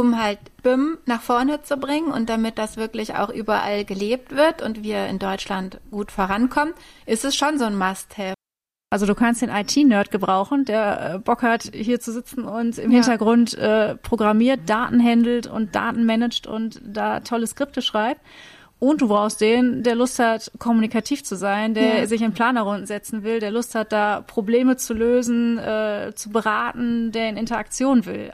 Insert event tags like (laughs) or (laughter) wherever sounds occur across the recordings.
um halt BIM nach vorne zu bringen und damit das wirklich auch überall gelebt wird und wir in Deutschland gut vorankommen, ist es schon so ein Must-Have. Also du kannst den IT-Nerd gebrauchen, der äh, Bock hat, hier zu sitzen und im ja. Hintergrund äh, programmiert, Daten handelt und Daten managt und da tolle Skripte schreibt. Und du brauchst den, der Lust hat, kommunikativ zu sein, der ja. sich in Planerrunden setzen will, der Lust hat, da Probleme zu lösen, äh, zu beraten, der in Interaktion will.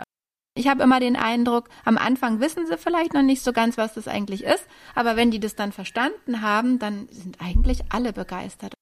Ich habe immer den Eindruck, am Anfang wissen sie vielleicht noch nicht so ganz, was das eigentlich ist, aber wenn die das dann verstanden haben, dann sind eigentlich alle begeistert.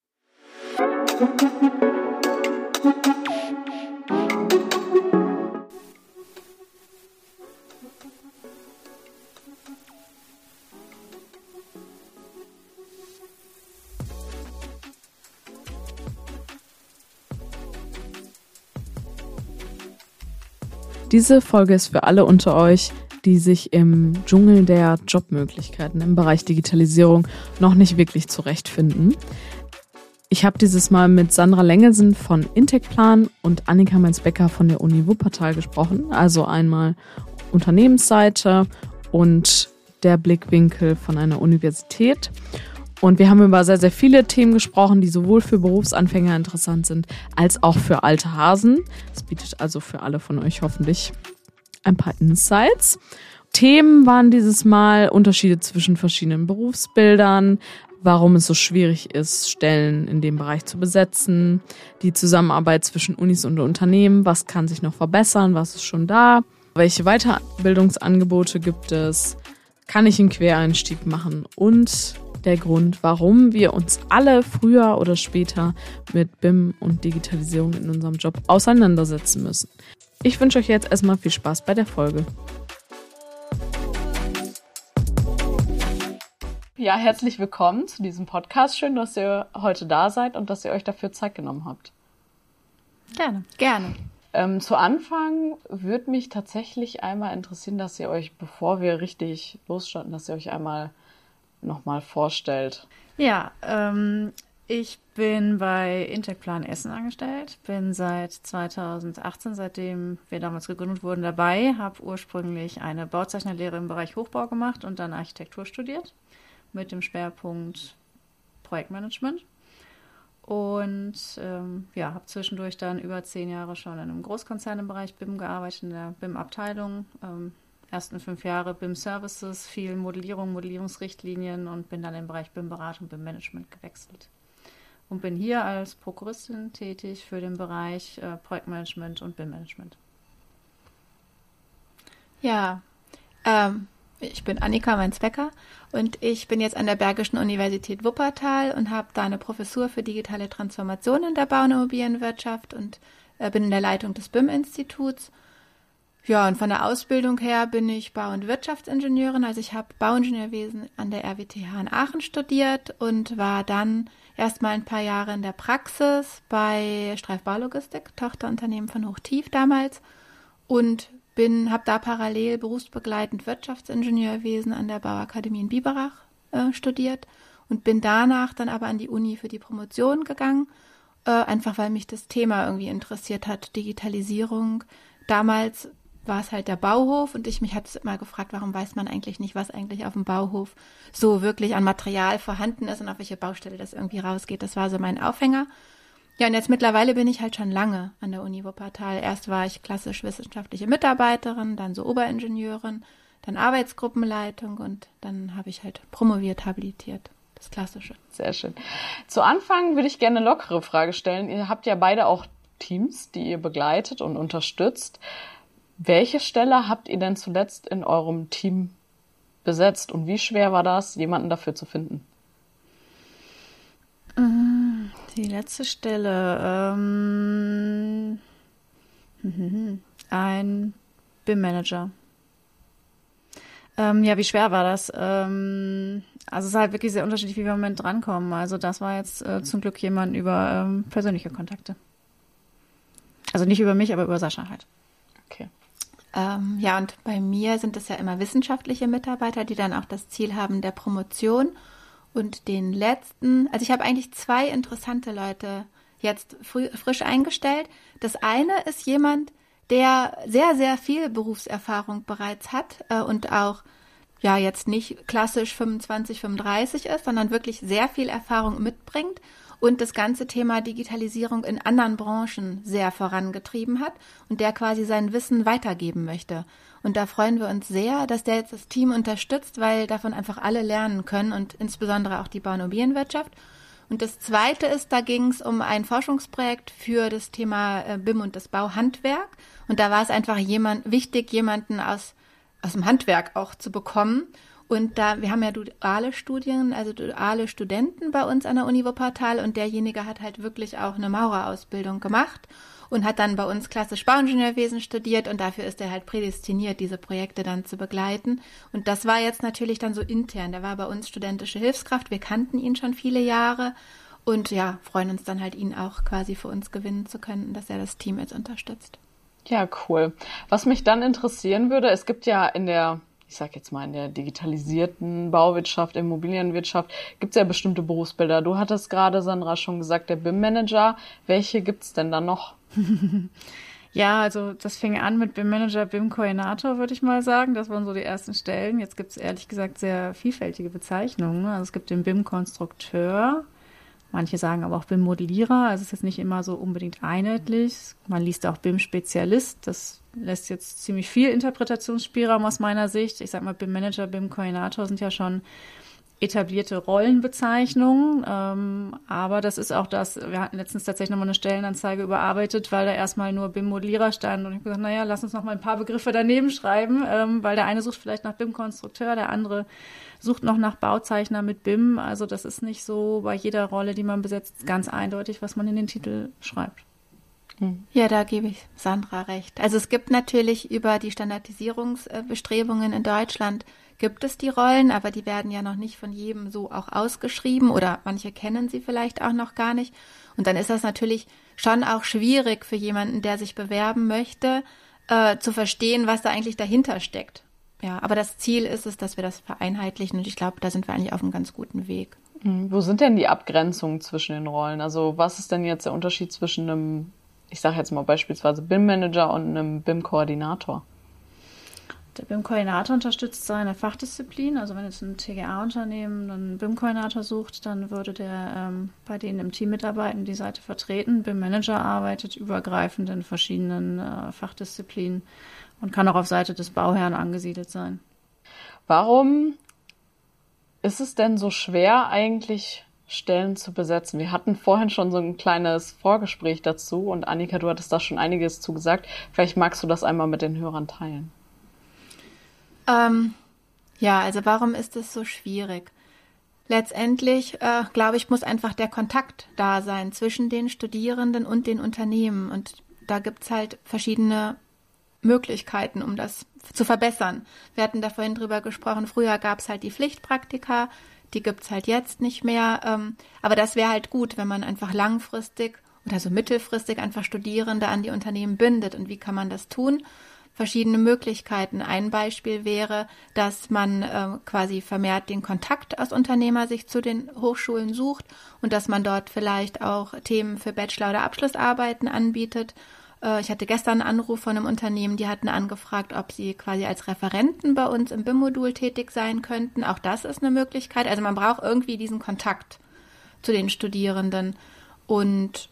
Diese Folge ist für alle unter euch, die sich im Dschungel der Jobmöglichkeiten im Bereich Digitalisierung noch nicht wirklich zurechtfinden. Ich habe dieses Mal mit Sandra Lengelsen von Intechplan und Annika Mainz-Becker von der Uni Wuppertal gesprochen. Also einmal Unternehmensseite und der Blickwinkel von einer Universität. Und wir haben über sehr, sehr viele Themen gesprochen, die sowohl für Berufsanfänger interessant sind, als auch für alte Hasen. Das bietet also für alle von euch hoffentlich ein paar Insights. Themen waren dieses Mal Unterschiede zwischen verschiedenen Berufsbildern, warum es so schwierig ist, Stellen in dem Bereich zu besetzen, die Zusammenarbeit zwischen Unis und Unternehmen, was kann sich noch verbessern, was ist schon da, welche Weiterbildungsangebote gibt es, kann ich einen Quereinstieg machen und der Grund, warum wir uns alle früher oder später mit BIM und Digitalisierung in unserem Job auseinandersetzen müssen. Ich wünsche euch jetzt erstmal viel Spaß bei der Folge. Ja, herzlich willkommen zu diesem Podcast. Schön, dass ihr heute da seid und dass ihr euch dafür Zeit genommen habt. Gerne, gerne. Ähm, zu Anfang würde mich tatsächlich einmal interessieren, dass ihr euch, bevor wir richtig losstarten, dass ihr euch einmal nochmal vorstellt. Ja, ähm, ich bin bei Intechplan Essen angestellt, bin seit 2018, seitdem wir damals gegründet wurden, dabei, habe ursprünglich eine Bauzeichnerlehre im Bereich Hochbau gemacht und dann Architektur studiert mit dem Schwerpunkt Projektmanagement. Und ähm, ja, habe zwischendurch dann über zehn Jahre schon in einem Großkonzern im Bereich BIM gearbeitet, in der BIM-Abteilung. Ähm, ersten fünf Jahre BIM Services, viel Modellierung, Modellierungsrichtlinien und bin dann im Bereich BIM Beratung, BIM Management gewechselt. Und bin hier als Prokuristin tätig für den Bereich äh, Projektmanagement und BIM Management. Ja, ähm, ich bin Annika Mainz-Becker und ich bin jetzt an der Bergischen Universität Wuppertal und habe da eine Professur für digitale Transformation in der Bau- und Immobilienwirtschaft und äh, bin in der Leitung des BIM-Instituts ja, und von der Ausbildung her bin ich Bau- und Wirtschaftsingenieurin. Also ich habe Bauingenieurwesen an der RWTH in Aachen studiert und war dann erstmal ein paar Jahre in der Praxis bei Streif Baulogistik, Tochterunternehmen von Hochtief damals und bin habe da parallel berufsbegleitend Wirtschaftsingenieurwesen an der Bauakademie in Biberach äh, studiert und bin danach dann aber an die Uni für die Promotion gegangen, äh, einfach weil mich das Thema irgendwie interessiert hat, Digitalisierung. Damals war es halt der Bauhof und ich mich hatte immer gefragt, warum weiß man eigentlich nicht, was eigentlich auf dem Bauhof so wirklich an Material vorhanden ist und auf welche Baustelle das irgendwie rausgeht. Das war so mein Aufhänger. Ja, und jetzt mittlerweile bin ich halt schon lange an der Uni Wuppertal. Erst war ich klassisch wissenschaftliche Mitarbeiterin, dann so Oberingenieurin, dann Arbeitsgruppenleitung und dann habe ich halt promoviert, habilitiert. Das Klassische. Sehr schön. Zu Anfang würde ich gerne eine lockere Frage stellen. Ihr habt ja beide auch Teams, die ihr begleitet und unterstützt. Welche Stelle habt ihr denn zuletzt in eurem Team besetzt und wie schwer war das, jemanden dafür zu finden? Mm, die letzte Stelle. Ähm, (laughs) ein BIM-Manager. Ähm, ja, wie schwer war das? Ähm, also es ist halt wirklich sehr unterschiedlich, wie wir im Moment drankommen. Also das war jetzt äh, zum Glück jemand über ähm, persönliche Kontakte. Also nicht über mich, aber über Sascha halt. Okay. Ähm, ja, und bei mir sind es ja immer wissenschaftliche Mitarbeiter, die dann auch das Ziel haben der Promotion. Und den letzten, also ich habe eigentlich zwei interessante Leute jetzt früh, frisch eingestellt. Das eine ist jemand, der sehr, sehr viel Berufserfahrung bereits hat äh, und auch ja jetzt nicht klassisch 25, 35 ist, sondern wirklich sehr viel Erfahrung mitbringt und das ganze Thema Digitalisierung in anderen Branchen sehr vorangetrieben hat und der quasi sein Wissen weitergeben möchte. Und da freuen wir uns sehr, dass der jetzt das Team unterstützt, weil davon einfach alle lernen können und insbesondere auch die Bauimmobilienwirtschaft. Und das Zweite ist, da ging es um ein Forschungsprojekt für das Thema äh, BIM und das Bauhandwerk. Und da war es einfach jemand wichtig, jemanden aus, aus dem Handwerk auch zu bekommen. Und da, wir haben ja duale Studien, also duale Studenten bei uns an der Uni Wuppertal und derjenige hat halt wirklich auch eine Maurerausbildung gemacht und hat dann bei uns klassisch Bauingenieurwesen studiert und dafür ist er halt prädestiniert, diese Projekte dann zu begleiten. Und das war jetzt natürlich dann so intern. Der war bei uns studentische Hilfskraft. Wir kannten ihn schon viele Jahre und ja, freuen uns dann halt, ihn auch quasi für uns gewinnen zu können, dass er das Team jetzt unterstützt. Ja, cool. Was mich dann interessieren würde, es gibt ja in der ich sag jetzt mal, in der digitalisierten Bauwirtschaft, Immobilienwirtschaft, gibt es ja bestimmte Berufsbilder. Du hattest gerade, Sandra, schon gesagt, der BIM-Manager. Welche gibt's denn da noch? (laughs) ja, also das fing an mit BIM-Manager, BIM-Koordinator, würde ich mal sagen. Das waren so die ersten Stellen. Jetzt gibt es ehrlich gesagt sehr vielfältige Bezeichnungen. Also es gibt den BIM-Konstrukteur, Manche sagen aber auch BIM-Modellierer. Also es ist jetzt nicht immer so unbedingt einheitlich. Man liest auch BIM-Spezialist. Das lässt jetzt ziemlich viel Interpretationsspielraum aus meiner Sicht. Ich sag mal, BIM-Manager, BIM-Koordinator sind ja schon etablierte Rollenbezeichnungen. Ähm, aber das ist auch das, wir hatten letztens tatsächlich nochmal eine Stellenanzeige überarbeitet, weil da erstmal nur BIM-Modellierer stand. Und ich habe gesagt, naja, lass uns noch mal ein paar Begriffe daneben schreiben, ähm, weil der eine sucht vielleicht nach BIM-Konstrukteur, der andere sucht noch nach Bauzeichner mit BIM. Also das ist nicht so bei jeder Rolle, die man besetzt, ganz eindeutig, was man in den Titel schreibt. Ja, da gebe ich Sandra recht. Also es gibt natürlich über die Standardisierungsbestrebungen in Deutschland gibt es die Rollen, aber die werden ja noch nicht von jedem so auch ausgeschrieben oder manche kennen sie vielleicht auch noch gar nicht. Und dann ist das natürlich schon auch schwierig für jemanden, der sich bewerben möchte, äh, zu verstehen, was da eigentlich dahinter steckt. Ja, aber das Ziel ist es, dass wir das vereinheitlichen und ich glaube, da sind wir eigentlich auf einem ganz guten Weg. Mhm. Wo sind denn die Abgrenzungen zwischen den Rollen? Also was ist denn jetzt der Unterschied zwischen einem ich sage jetzt mal beispielsweise BIM-Manager und einem BIM-Koordinator? Der BIM-Koordinator unterstützt seine Fachdisziplin. Also wenn jetzt ein TGA-Unternehmen einen BIM-Koordinator sucht, dann würde der ähm, bei denen im Team mitarbeiten, die Seite vertreten. BIM-Manager arbeitet übergreifend in verschiedenen äh, Fachdisziplinen und kann auch auf Seite des Bauherrn angesiedelt sein. Warum ist es denn so schwer eigentlich Stellen zu besetzen. Wir hatten vorhin schon so ein kleines Vorgespräch dazu und Annika, du hattest da schon einiges zu gesagt. Vielleicht magst du das einmal mit den Hörern teilen. Ähm, ja, also warum ist es so schwierig? Letztendlich, äh, glaube ich, muss einfach der Kontakt da sein zwischen den Studierenden und den Unternehmen. Und da gibt's halt verschiedene Möglichkeiten, um das zu verbessern. Wir hatten da vorhin drüber gesprochen, früher gab's halt die Pflichtpraktika, die gibt's halt jetzt nicht mehr. Ähm, aber das wäre halt gut, wenn man einfach langfristig oder so mittelfristig einfach Studierende an die Unternehmen bindet. Und wie kann man das tun? Verschiedene Möglichkeiten. Ein Beispiel wäre, dass man äh, quasi vermehrt den Kontakt aus Unternehmersicht zu den Hochschulen sucht und dass man dort vielleicht auch Themen für Bachelor- oder Abschlussarbeiten anbietet ich hatte gestern einen Anruf von einem Unternehmen, die hatten angefragt, ob sie quasi als Referenten bei uns im BIM-Modul tätig sein könnten. Auch das ist eine Möglichkeit. Also man braucht irgendwie diesen Kontakt zu den Studierenden. Und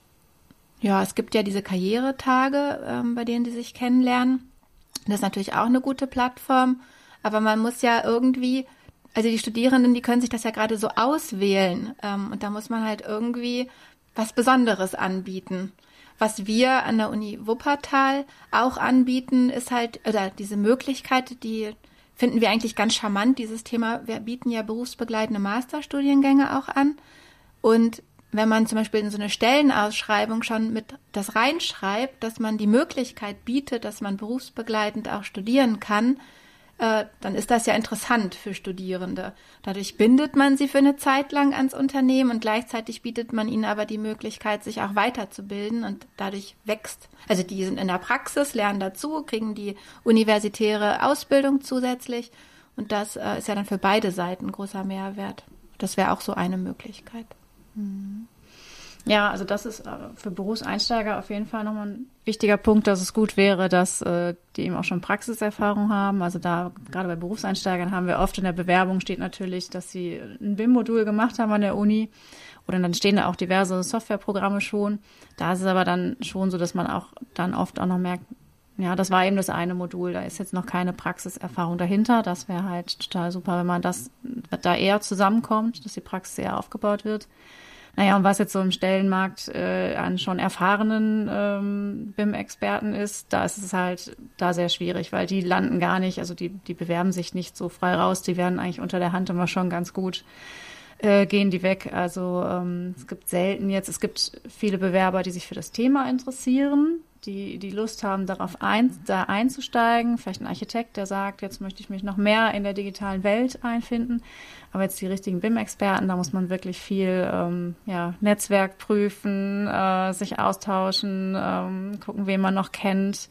ja, es gibt ja diese Karrieretage, ähm, bei denen die sich kennenlernen. Das ist natürlich auch eine gute Plattform. Aber man muss ja irgendwie, also die Studierenden, die können sich das ja gerade so auswählen. Ähm, und da muss man halt irgendwie was Besonderes anbieten. Was wir an der Uni Wuppertal auch anbieten, ist halt, oder diese Möglichkeit, die finden wir eigentlich ganz charmant, dieses Thema. Wir bieten ja berufsbegleitende Masterstudiengänge auch an. Und wenn man zum Beispiel in so eine Stellenausschreibung schon mit das reinschreibt, dass man die Möglichkeit bietet, dass man berufsbegleitend auch studieren kann, äh, dann ist das ja interessant für Studierende. Dadurch bindet man sie für eine Zeit lang ans Unternehmen und gleichzeitig bietet man ihnen aber die Möglichkeit, sich auch weiterzubilden und dadurch wächst. Also die sind in der Praxis, lernen dazu, kriegen die universitäre Ausbildung zusätzlich und das äh, ist ja dann für beide Seiten großer Mehrwert. Das wäre auch so eine Möglichkeit. Mhm. Ja, also das ist äh, für Berufseinsteiger auf jeden Fall nochmal ein wichtiger Punkt, dass es gut wäre, dass äh, die eben auch schon Praxiserfahrung haben. Also da gerade bei Berufseinsteigern haben wir oft in der Bewerbung steht natürlich, dass sie ein BIM-Modul gemacht haben an der Uni oder dann stehen da auch diverse Softwareprogramme schon. Da ist es aber dann schon so, dass man auch dann oft auch noch merkt, ja, das war eben das eine Modul, da ist jetzt noch keine Praxiserfahrung dahinter. Das wäre halt total super, wenn man das da eher zusammenkommt, dass die Praxis eher aufgebaut wird. Naja, und was jetzt so im Stellenmarkt äh, an schon erfahrenen ähm, BIM-Experten ist, da ist es halt da sehr schwierig, weil die landen gar nicht, also die, die bewerben sich nicht so frei raus, die werden eigentlich unter der Hand immer schon ganz gut äh, gehen die weg. Also ähm, es gibt selten jetzt, es gibt viele Bewerber, die sich für das Thema interessieren, die die Lust haben, darauf ein, da einzusteigen. Vielleicht ein Architekt, der sagt, jetzt möchte ich mich noch mehr in der digitalen Welt einfinden. Aber jetzt die richtigen BIM-Experten, da muss man wirklich viel ähm, ja, Netzwerk prüfen, äh, sich austauschen, ähm, gucken, wen man noch kennt.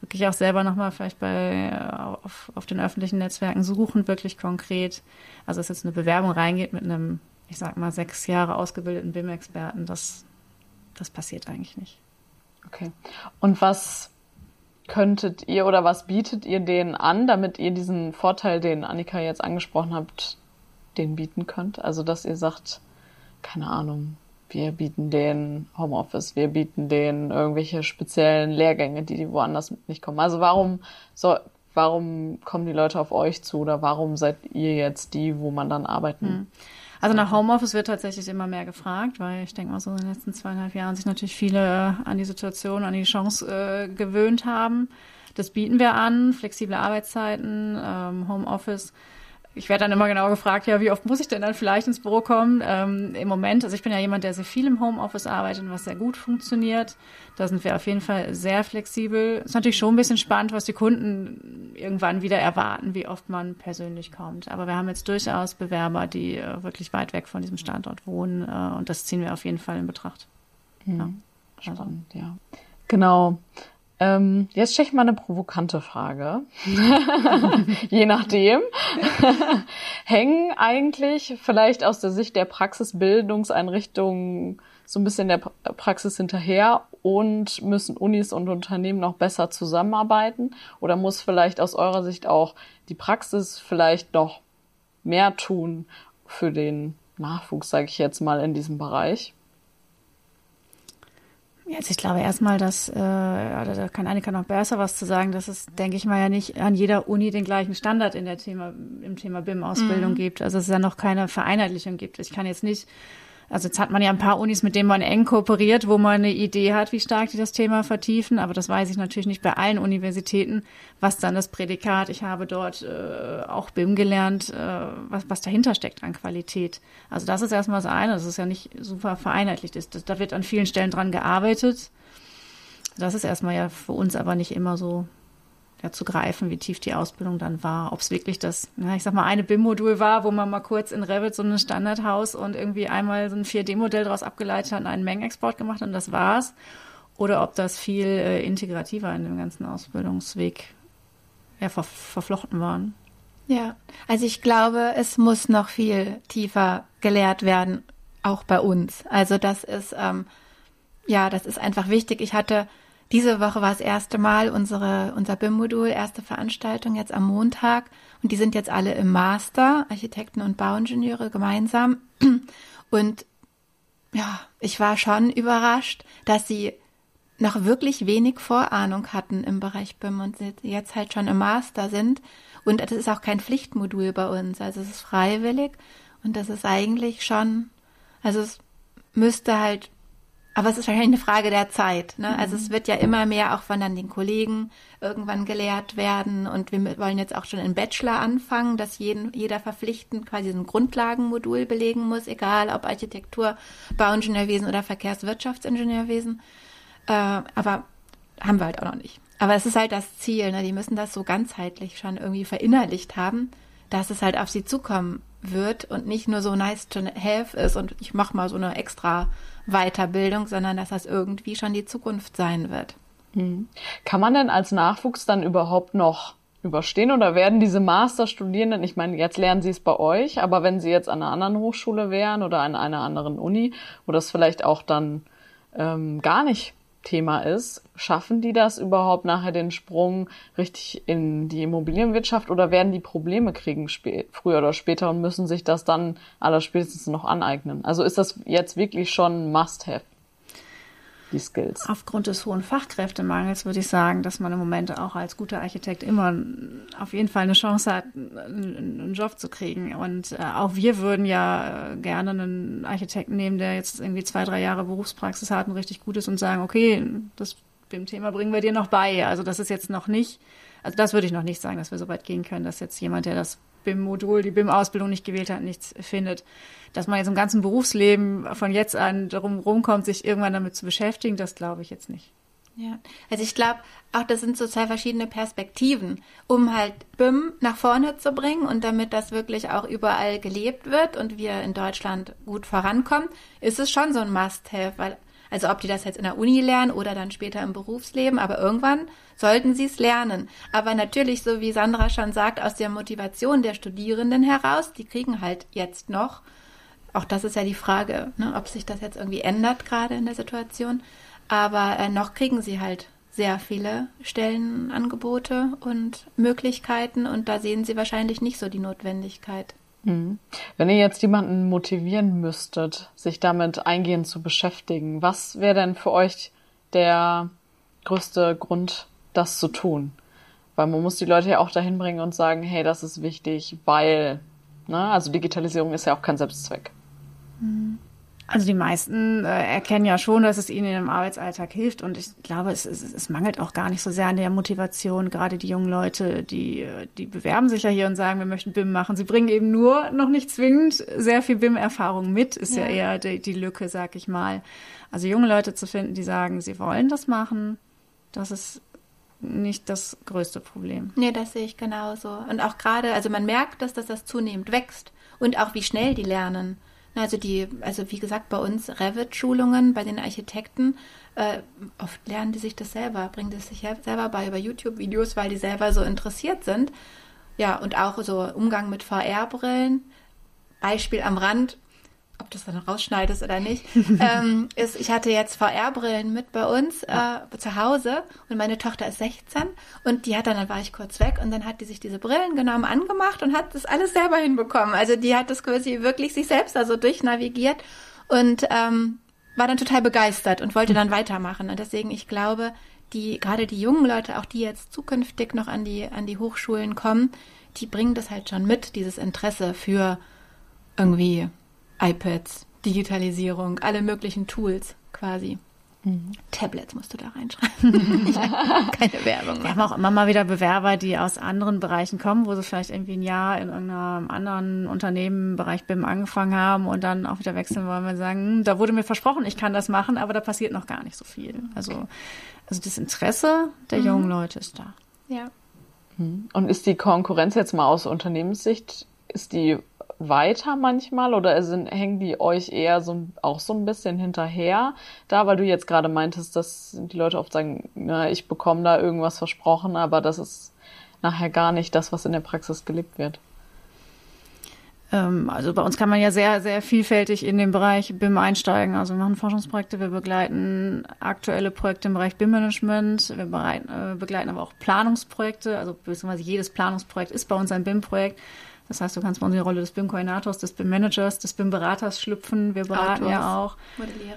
Wirklich auch selber nochmal vielleicht bei äh, auf, auf den öffentlichen Netzwerken suchen, wirklich konkret. Also dass jetzt eine Bewerbung reingeht mit einem, ich sag mal, sechs Jahre ausgebildeten BIM-Experten, das, das passiert eigentlich nicht. Okay. Und was könntet ihr oder was bietet ihr denen an, damit ihr diesen Vorteil, den Annika jetzt angesprochen habt, den bieten könnt? Also, dass ihr sagt, keine Ahnung, wir bieten den Homeoffice, wir bieten den irgendwelche speziellen Lehrgänge, die, woanders nicht kommen. Also, warum so, warum kommen die Leute auf euch zu oder warum seid ihr jetzt die, wo man dann arbeiten hm. Also nach Homeoffice wird tatsächlich immer mehr gefragt, weil ich denke mal so in den letzten zweieinhalb Jahren sich natürlich viele an die Situation, an die Chance äh, gewöhnt haben. Das bieten wir an, flexible Arbeitszeiten, ähm, Homeoffice ich werde dann immer genau gefragt, ja, wie oft muss ich denn dann vielleicht ins Büro kommen? Ähm, Im Moment, also ich bin ja jemand, der sehr viel im Homeoffice arbeitet und was sehr gut funktioniert. Da sind wir auf jeden Fall sehr flexibel. Ist natürlich schon ein bisschen spannend, was die Kunden irgendwann wieder erwarten, wie oft man persönlich kommt. Aber wir haben jetzt durchaus Bewerber, die äh, wirklich weit weg von diesem Standort wohnen äh, und das ziehen wir auf jeden Fall in Betracht. Mhm. Ja. Spannend, also. ja. Genau. Ähm, jetzt stelle ich mal eine provokante Frage. (laughs) Je nachdem. (laughs) Hängen eigentlich vielleicht aus der Sicht der Praxisbildungseinrichtungen so ein bisschen der Praxis hinterher und müssen Unis und Unternehmen noch besser zusammenarbeiten? Oder muss vielleicht aus eurer Sicht auch die Praxis vielleicht noch mehr tun für den Nachwuchs, sage ich jetzt mal, in diesem Bereich? Jetzt, ich glaube erstmal, dass, äh, da kann Annika noch besser was zu sagen, dass es, denke ich mal, ja nicht an jeder Uni den gleichen Standard in der Thema, im Thema BIM-Ausbildung mhm. gibt. Also es ja noch keine Vereinheitlichung gibt. Ich kann jetzt nicht also jetzt hat man ja ein paar Unis, mit denen man eng kooperiert, wo man eine Idee hat, wie stark die das Thema vertiefen. Aber das weiß ich natürlich nicht bei allen Universitäten, was dann das Prädikat, ich habe dort äh, auch BIM gelernt, äh, was, was dahinter steckt an Qualität. Also das ist erstmal das eine, das ist ja nicht super vereinheitlicht ist. Das, da wird an vielen Stellen dran gearbeitet. Das ist erstmal ja für uns aber nicht immer so ja, zu greifen, wie tief die Ausbildung dann war. Ob es wirklich das, na, ich sag mal, eine BIM-Modul war, wo man mal kurz in Revit so ein Standardhaus und irgendwie einmal so ein 4D-Modell daraus abgeleitet hat und einen Mengenexport gemacht hat und das war's. Oder ob das viel äh, integrativer in dem ganzen Ausbildungsweg ja, ver verflochten waren. Ja, also ich glaube, es muss noch viel tiefer gelehrt werden, auch bei uns. Also das ist, ähm, ja, das ist einfach wichtig. Ich hatte diese Woche war das erste Mal unsere, unser BIM-Modul, erste Veranstaltung jetzt am Montag. Und die sind jetzt alle im Master, Architekten und Bauingenieure gemeinsam. Und ja, ich war schon überrascht, dass sie noch wirklich wenig Vorahnung hatten im Bereich BIM und jetzt halt schon im Master sind. Und das ist auch kein Pflichtmodul bei uns. Also es ist freiwillig und das ist eigentlich schon, also es müsste halt aber es ist wahrscheinlich eine Frage der Zeit. Ne? Mhm. Also es wird ja immer mehr auch von dann den Kollegen irgendwann gelehrt werden. Und wir wollen jetzt auch schon in Bachelor anfangen, dass jeden, jeder verpflichtend quasi ein Grundlagenmodul belegen muss, egal ob Architektur, Bauingenieurwesen oder Verkehrswirtschaftsingenieurwesen. Äh, aber haben wir halt auch noch nicht. Aber es ist halt das Ziel. Ne? Die müssen das so ganzheitlich schon irgendwie verinnerlicht haben, dass es halt auf sie zukommen wird und nicht nur so nice to have ist und ich mache mal so eine extra Weiterbildung, sondern dass das irgendwie schon die Zukunft sein wird. Mhm. Kann man denn als Nachwuchs dann überhaupt noch überstehen oder werden diese Masterstudierenden, ich meine, jetzt lernen sie es bei euch, aber wenn sie jetzt an einer anderen Hochschule wären oder an einer anderen Uni, wo das vielleicht auch dann ähm, gar nicht Thema ist, schaffen die das überhaupt nachher den Sprung richtig in die Immobilienwirtschaft oder werden die Probleme kriegen früher oder später und müssen sich das dann allerspätestens noch aneignen? Also ist das jetzt wirklich schon Must-Have? Die Skills. Aufgrund des hohen Fachkräftemangels würde ich sagen, dass man im Moment auch als guter Architekt immer auf jeden Fall eine Chance hat, einen Job zu kriegen. Und äh, auch wir würden ja gerne einen Architekten nehmen, der jetzt irgendwie zwei, drei Jahre Berufspraxis hat und richtig gut ist und sagen, okay, das dem Thema bringen wir dir noch bei. Also das ist jetzt noch nicht, also das würde ich noch nicht sagen, dass wir so weit gehen können, dass jetzt jemand, der das BIM-Modul, die BIM-Ausbildung nicht gewählt hat, nichts findet. Dass man jetzt im ganzen Berufsleben von jetzt an darum rumkommt, sich irgendwann damit zu beschäftigen, das glaube ich jetzt nicht. Ja, also ich glaube, auch das sind so zwei verschiedene Perspektiven, um halt BIM nach vorne zu bringen und damit das wirklich auch überall gelebt wird und wir in Deutschland gut vorankommen, ist es schon so ein Must-Have, weil also ob die das jetzt in der Uni lernen oder dann später im Berufsleben, aber irgendwann sollten sie es lernen. Aber natürlich, so wie Sandra schon sagt, aus der Motivation der Studierenden heraus, die kriegen halt jetzt noch, auch das ist ja die Frage, ne, ob sich das jetzt irgendwie ändert gerade in der Situation, aber äh, noch kriegen sie halt sehr viele Stellenangebote und Möglichkeiten und da sehen sie wahrscheinlich nicht so die Notwendigkeit. Mhm. Wenn ihr jetzt jemanden motivieren müsstet, sich damit eingehend zu beschäftigen, was wäre denn für euch der größte Grund, das zu tun? Weil man muss die Leute ja auch dahin bringen und sagen, hey, das ist wichtig, weil, ne, also Digitalisierung ist ja auch kein Selbstzweck. Mhm. Also die meisten äh, erkennen ja schon, dass es ihnen im Arbeitsalltag hilft und ich glaube, es, es, es mangelt auch gar nicht so sehr an der Motivation. Gerade die jungen Leute, die, die bewerben sich ja hier und sagen, wir möchten BIM machen. Sie bringen eben nur noch nicht zwingend sehr viel BIM-Erfahrung mit, ist ja, ja eher die, die Lücke, sag ich mal. Also junge Leute zu finden, die sagen, sie wollen das machen, das ist nicht das größte Problem. Nee, das sehe ich genauso. Und auch gerade, also man merkt, dass das, das zunehmend wächst und auch wie schnell die lernen. Also die, also wie gesagt, bei uns Revit-Schulungen, bei den Architekten, äh, oft lernen die sich das selber, bringen das sich selber bei über YouTube-Videos, weil die selber so interessiert sind. Ja, und auch so Umgang mit VR-Brillen. Beispiel am Rand, ob das dann rausschneidest oder nicht, (laughs) ähm, ist, ich hatte jetzt VR-Brillen mit bei uns äh, zu Hause und meine Tochter ist 16 und die hat dann, dann war ich kurz weg und dann hat die sich diese Brillen genommen, angemacht und hat das alles selber hinbekommen. Also die hat das quasi wirklich sich selbst also durchnavigiert und ähm, war dann total begeistert und wollte dann weitermachen. Und deswegen, ich glaube, die, gerade die jungen Leute, auch die jetzt zukünftig noch an die, an die Hochschulen kommen, die bringen das halt schon mit, dieses Interesse für irgendwie iPads, Digitalisierung, alle möglichen Tools quasi. Mhm. Tablets musst du da reinschreiben. (laughs) (laughs) Keine Werbung. Wir haben auch immer mal wieder Bewerber, die aus anderen Bereichen kommen, wo sie vielleicht irgendwie ein Jahr in irgendeinem anderen Unternehmen, Bereich BIM angefangen haben und dann auch wieder wechseln wollen, weil sagen, hm, da wurde mir versprochen, ich kann das machen, aber da passiert noch gar nicht so viel. Also, also das Interesse der mhm. jungen Leute ist da. Ja. Mhm. Und ist die Konkurrenz jetzt mal aus Unternehmenssicht, ist die weiter manchmal oder sind, hängen die euch eher so auch so ein bisschen hinterher da, weil du jetzt gerade meintest, dass die Leute oft sagen, na, ich bekomme da irgendwas versprochen, aber das ist nachher gar nicht das, was in der Praxis gelebt wird. Ähm, also bei uns kann man ja sehr, sehr vielfältig in den Bereich BIM einsteigen. Also wir machen Forschungsprojekte, wir begleiten aktuelle Projekte im Bereich BIM-Management, wir äh, begleiten aber auch Planungsprojekte, also beziehungsweise jedes Planungsprojekt ist bei uns ein BIM-Projekt. Das heißt, du kannst bei uns in die Rolle des BIM-Koordinators, des BIM-Managers, des BIM-Beraters schlüpfen. Wir beraten Autors, ja auch,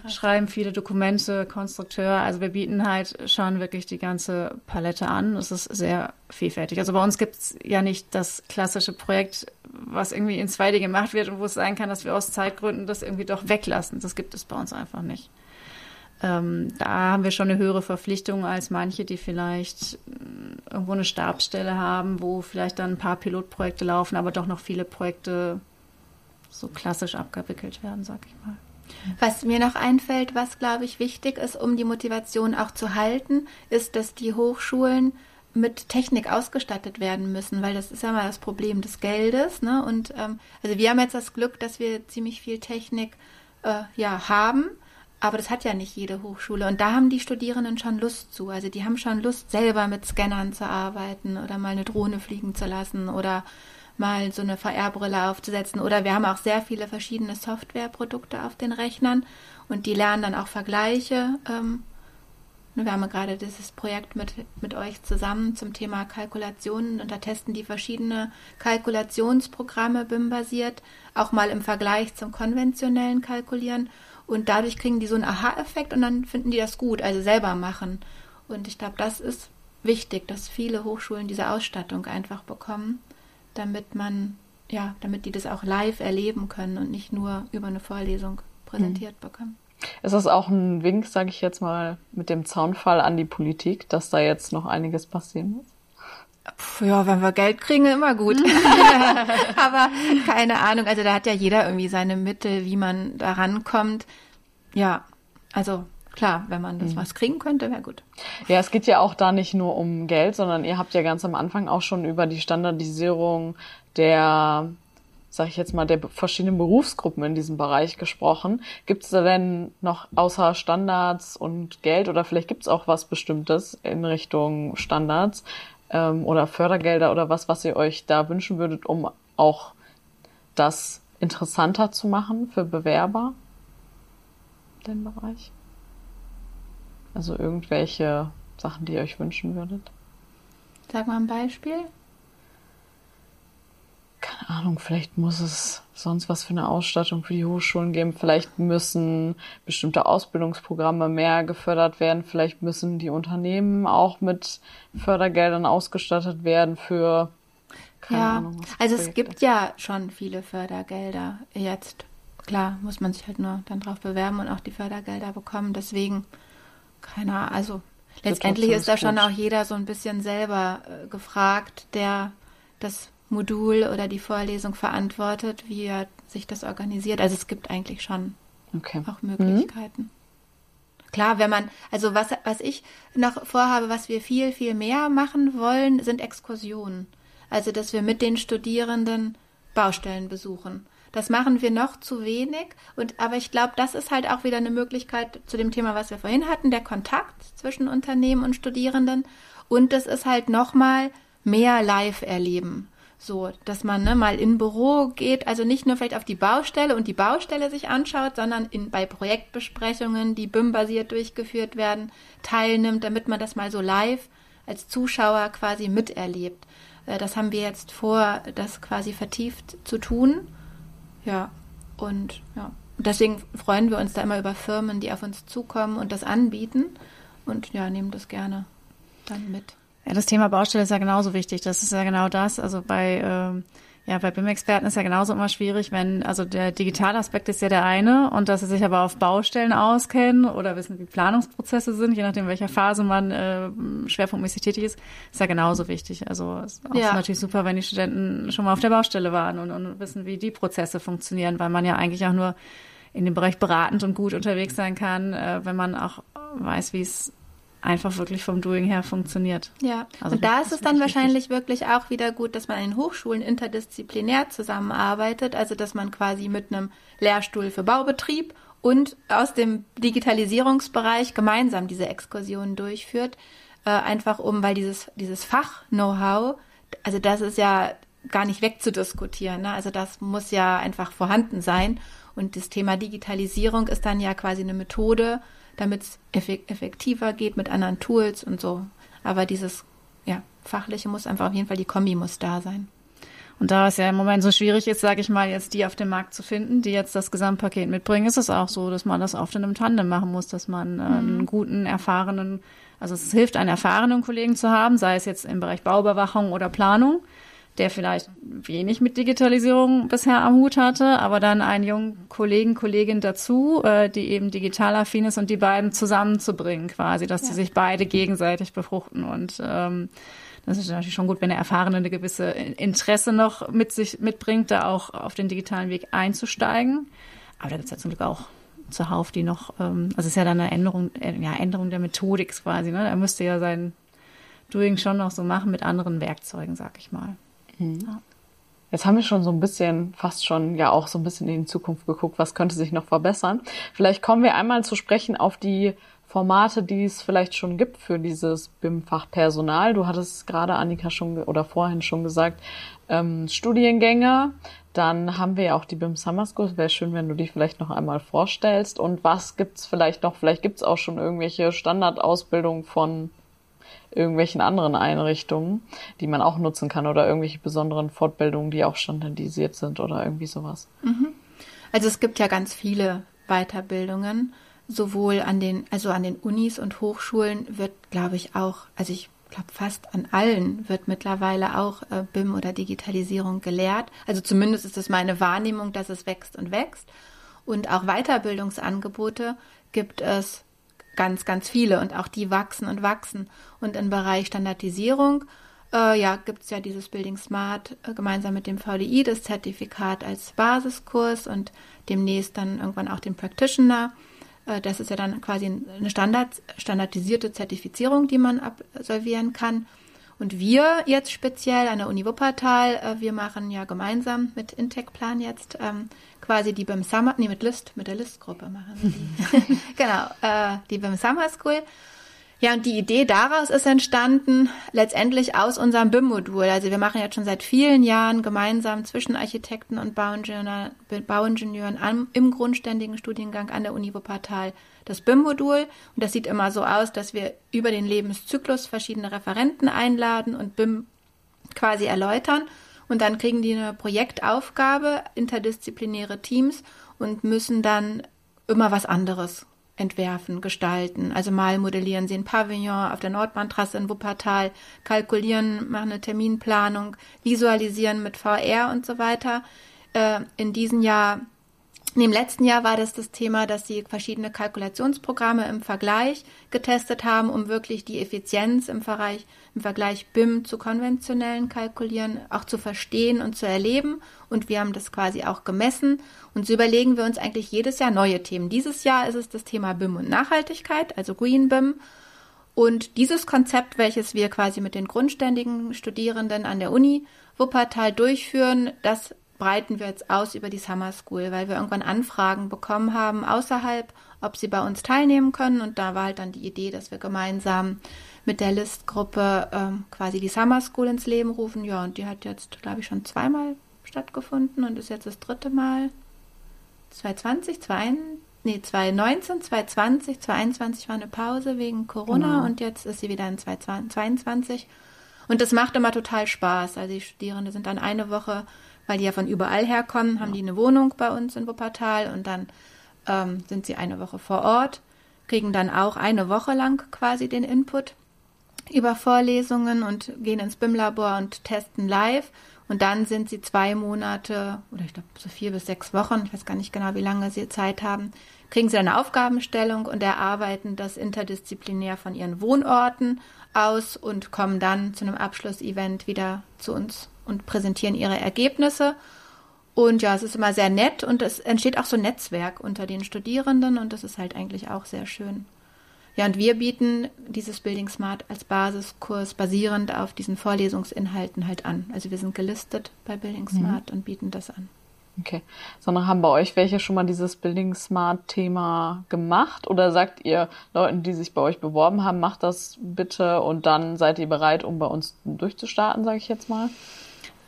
schreiben viele Dokumente, Konstrukteur. Also wir bieten halt schon wirklich die ganze Palette an. Es ist sehr vielfältig. Also bei uns gibt es ja nicht das klassische Projekt, was irgendwie in 2D gemacht wird und wo es sein kann, dass wir aus Zeitgründen das irgendwie doch weglassen. Das gibt es bei uns einfach nicht. Ähm, da haben wir schon eine höhere Verpflichtung als manche, die vielleicht äh, irgendwo eine Stabsstelle haben, wo vielleicht dann ein paar Pilotprojekte laufen, aber doch noch viele Projekte so klassisch abgewickelt werden, sag ich mal. Was mir noch einfällt, was glaube ich wichtig ist, um die Motivation auch zu halten, ist, dass die Hochschulen mit Technik ausgestattet werden müssen, weil das ist ja mal das Problem des Geldes. Ne? Und ähm, also wir haben jetzt das Glück, dass wir ziemlich viel Technik äh, ja haben aber das hat ja nicht jede Hochschule. Und da haben die Studierenden schon Lust zu. Also die haben schon Lust, selber mit Scannern zu arbeiten oder mal eine Drohne fliegen zu lassen oder mal so eine VR-Brille aufzusetzen. Oder wir haben auch sehr viele verschiedene Softwareprodukte auf den Rechnern und die lernen dann auch Vergleiche. Ähm, wir haben gerade dieses Projekt mit, mit euch zusammen zum Thema Kalkulationen und da testen die verschiedene Kalkulationsprogramme BIM-basiert, auch mal im Vergleich zum konventionellen Kalkulieren. Und dadurch kriegen die so einen Aha-Effekt und dann finden die das gut, also selber machen. Und ich glaube, das ist wichtig, dass viele Hochschulen diese Ausstattung einfach bekommen, damit man, ja, damit die das auch live erleben können und nicht nur über eine Vorlesung präsentiert mhm. bekommen. Ist das auch ein Wink, sage ich jetzt mal, mit dem Zaunfall an die Politik, dass da jetzt noch einiges passieren muss? Ja, wenn wir Geld kriegen, immer gut. (laughs) Aber keine Ahnung, also da hat ja jeder irgendwie seine Mittel, wie man da rankommt. Ja, also klar, wenn man das mhm. was kriegen könnte, wäre gut. Ja, es geht ja auch da nicht nur um Geld, sondern ihr habt ja ganz am Anfang auch schon über die Standardisierung der, sag ich jetzt mal, der verschiedenen Berufsgruppen in diesem Bereich gesprochen. Gibt es da denn noch außer Standards und Geld oder vielleicht gibt es auch was Bestimmtes in Richtung Standards, ähm, oder Fördergelder oder was, was ihr euch da wünschen würdet, um auch das interessanter zu machen für Bewerber? Den Bereich? Also irgendwelche Sachen, die ihr euch wünschen würdet? Sag mal ein Beispiel keine Ahnung, vielleicht muss es sonst was für eine Ausstattung für die Hochschulen geben. Vielleicht müssen bestimmte Ausbildungsprogramme mehr gefördert werden. Vielleicht müssen die Unternehmen auch mit Fördergeldern ausgestattet werden für keine ja, Ahnung. Also es gibt ja schon viele Fördergelder jetzt. Klar, muss man sich halt nur dann drauf bewerben und auch die Fördergelder bekommen. Deswegen, keine Ahnung, also letztendlich ist da schon auch jeder so ein bisschen selber äh, gefragt, der das Modul oder die Vorlesung verantwortet, wie er sich das organisiert. Also es gibt eigentlich schon okay. auch Möglichkeiten. Mhm. Klar, wenn man, also was, was ich noch vorhabe, was wir viel, viel mehr machen wollen, sind Exkursionen. Also, dass wir mit den Studierenden Baustellen besuchen. Das machen wir noch zu wenig. Und, aber ich glaube, das ist halt auch wieder eine Möglichkeit zu dem Thema, was wir vorhin hatten, der Kontakt zwischen Unternehmen und Studierenden. Und das ist halt nochmal mehr live erleben. So, dass man ne, mal in Büro geht, also nicht nur vielleicht auf die Baustelle und die Baustelle sich anschaut, sondern in, bei Projektbesprechungen, die BIM-basiert durchgeführt werden, teilnimmt, damit man das mal so live als Zuschauer quasi miterlebt. Äh, das haben wir jetzt vor, das quasi vertieft zu tun. Ja, und ja. Deswegen freuen wir uns da immer über Firmen, die auf uns zukommen und das anbieten und ja, nehmen das gerne dann mit. Ja, das Thema Baustelle ist ja genauso wichtig. Das ist ja genau das. Also bei, ähm, ja, bei BIM-Experten ist ja genauso immer schwierig, wenn, also der digitale Aspekt ist ja der eine und dass sie sich aber auf Baustellen auskennen oder wissen, wie Planungsprozesse sind, je nachdem, welcher Phase man äh, schwerpunktmäßig tätig ist, ist ja genauso wichtig. Also es ist ja. natürlich super, wenn die Studenten schon mal auf der Baustelle waren und, und wissen, wie die Prozesse funktionieren, weil man ja eigentlich auch nur in dem Bereich beratend und gut unterwegs sein kann, äh, wenn man auch weiß, wie es einfach wirklich vom Doing her funktioniert. Ja, also und da ist es dann wahrscheinlich wirklich. wirklich auch wieder gut, dass man in Hochschulen interdisziplinär zusammenarbeitet, also dass man quasi mit einem Lehrstuhl für Baubetrieb und aus dem Digitalisierungsbereich gemeinsam diese Exkursionen durchführt, äh, einfach um, weil dieses, dieses Fach-Know-how, also das ist ja gar nicht wegzudiskutieren, ne? also das muss ja einfach vorhanden sein und das Thema Digitalisierung ist dann ja quasi eine Methode, damit es effektiver geht mit anderen Tools und so. Aber dieses ja, fachliche muss einfach auf jeden Fall, die Kombi muss da sein. Und da es ja im Moment so schwierig ist, sage ich mal, jetzt die auf dem Markt zu finden, die jetzt das Gesamtpaket mitbringen, ist es auch so, dass man das oft in einem Tandem machen muss, dass man äh, einen mhm. guten, erfahrenen, also es hilft, einen erfahrenen Kollegen zu haben, sei es jetzt im Bereich Bauüberwachung oder Planung, der vielleicht wenig mit Digitalisierung bisher am Hut hatte, aber dann einen jungen Kollegen, Kollegin dazu, äh, die eben digital affin ist und die beiden zusammenzubringen quasi, dass ja. sie sich beide gegenseitig befruchten und ähm, das ist natürlich schon gut, wenn der Erfahrene eine gewisse Interesse noch mit sich mitbringt, da auch auf den digitalen Weg einzusteigen. Aber da gibt es ja zum Glück auch zuhauf, die noch, ähm, also es ist ja dann eine Änderung, äh, ja, Änderung der Methodik quasi, ne? Er müsste ja sein Doing schon noch so machen mit anderen Werkzeugen, sag ich mal. Mhm. Jetzt haben wir schon so ein bisschen, fast schon ja auch so ein bisschen in die Zukunft geguckt, was könnte sich noch verbessern. Vielleicht kommen wir einmal zu sprechen auf die Formate, die es vielleicht schon gibt für dieses BIM-Fach Personal. Du hattest gerade, Annika, schon oder vorhin schon gesagt, ähm, Studiengänge. Dann haben wir ja auch die BIM Summer School. Wäre schön, wenn du die vielleicht noch einmal vorstellst. Und was gibt's vielleicht noch? Vielleicht gibt's auch schon irgendwelche Standardausbildungen von irgendwelchen anderen Einrichtungen, die man auch nutzen kann oder irgendwelche besonderen Fortbildungen, die auch standardisiert sind oder irgendwie sowas. Mhm. Also es gibt ja ganz viele Weiterbildungen sowohl an den, also an den Unis und Hochschulen wird, glaube ich, auch, also ich glaube fast an allen wird mittlerweile auch äh, BIM oder Digitalisierung gelehrt. Also zumindest ist es meine Wahrnehmung, dass es wächst und wächst. Und auch Weiterbildungsangebote gibt es ganz, ganz viele und auch die wachsen und wachsen. Und im Bereich Standardisierung, äh, ja, gibt es ja dieses Building Smart äh, gemeinsam mit dem VDI, das Zertifikat als Basiskurs und demnächst dann irgendwann auch den Practitioner. Äh, das ist ja dann quasi eine Standard, standardisierte Zertifizierung, die man absolvieren kann. Und wir jetzt speziell an der Uni Wuppertal, äh, wir machen ja gemeinsam mit Intec-Plan jetzt ähm, quasi die beim Summer, nee, mit List, mit der List-Gruppe machen wir die. (laughs) (laughs) genau, äh, die beim Summer School. Ja, und die Idee daraus ist entstanden, letztendlich aus unserem BIM-Modul. Also wir machen jetzt schon seit vielen Jahren gemeinsam zwischen Architekten und Bauingenieuren, Bauingenieuren am, im grundständigen Studiengang an der Uni Wuppertal das BIM-Modul. Und das sieht immer so aus, dass wir über den Lebenszyklus verschiedene Referenten einladen und BIM quasi erläutern. Und dann kriegen die eine Projektaufgabe, interdisziplinäre Teams und müssen dann immer was anderes entwerfen, gestalten. Also mal modellieren sie ein Pavillon auf der Nordbahntrasse in Wuppertal, kalkulieren, machen eine Terminplanung, visualisieren mit VR und so weiter. Äh, in diesem Jahr, im letzten Jahr war das das Thema, dass sie verschiedene Kalkulationsprogramme im Vergleich getestet haben, um wirklich die Effizienz im Vergleich im Vergleich BIM zu konventionellen Kalkulieren auch zu verstehen und zu erleben. Und wir haben das quasi auch gemessen. Und so überlegen wir uns eigentlich jedes Jahr neue Themen. Dieses Jahr ist es das Thema BIM und Nachhaltigkeit, also Green BIM. Und dieses Konzept, welches wir quasi mit den grundständigen Studierenden an der Uni Wuppertal durchführen, das breiten wir jetzt aus über die Summer School, weil wir irgendwann Anfragen bekommen haben außerhalb, ob sie bei uns teilnehmen können. Und da war halt dann die Idee, dass wir gemeinsam mit der Listgruppe ähm, quasi die Summer School ins Leben rufen. Ja, und die hat jetzt, glaube ich, schon zweimal stattgefunden und ist jetzt das dritte Mal. 2020, 2021, nee, 2019, 2020, 2021 war eine Pause wegen Corona genau. und jetzt ist sie wieder in 2022. Und das macht immer total Spaß. Also die Studierenden sind dann eine Woche, weil die ja von überall herkommen, haben die eine Wohnung bei uns in Wuppertal und dann ähm, sind sie eine Woche vor Ort, kriegen dann auch eine Woche lang quasi den Input über Vorlesungen und gehen ins BIM-Labor und testen live. Und dann sind sie zwei Monate oder ich glaube so vier bis sechs Wochen, ich weiß gar nicht genau, wie lange sie Zeit haben, kriegen sie eine Aufgabenstellung und erarbeiten das interdisziplinär von ihren Wohnorten aus und kommen dann zu einem Abschlussevent wieder zu uns und präsentieren ihre Ergebnisse. Und ja, es ist immer sehr nett und es entsteht auch so ein Netzwerk unter den Studierenden und das ist halt eigentlich auch sehr schön. Ja, und wir bieten dieses Building Smart als Basiskurs basierend auf diesen Vorlesungsinhalten halt an. Also wir sind gelistet bei Building mhm. Smart mhm. und bieten das an. Okay. Sondern haben bei euch welche schon mal dieses Building Smart Thema gemacht? Oder sagt ihr Leuten, die sich bei euch beworben haben, macht das bitte und dann seid ihr bereit, um bei uns durchzustarten, sage ich jetzt mal?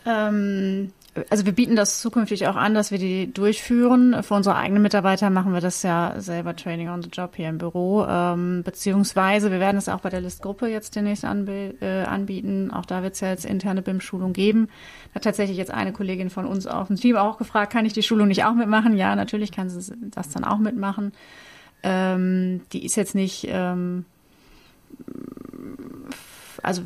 Ähm, also wir bieten das zukünftig auch an, dass wir die durchführen. Für unsere eigenen Mitarbeiter machen wir das ja selber Training on the Job hier im Büro. Ähm, beziehungsweise wir werden es auch bei der Listgruppe jetzt demnächst äh, anbieten. Auch da wird es ja jetzt interne BIM-Schulung geben. Da hat tatsächlich jetzt eine Kollegin von uns auf dem Team auch gefragt, kann ich die Schulung nicht auch mitmachen? Ja, natürlich kann sie das dann auch mitmachen. Ähm, die ist jetzt nicht ähm, also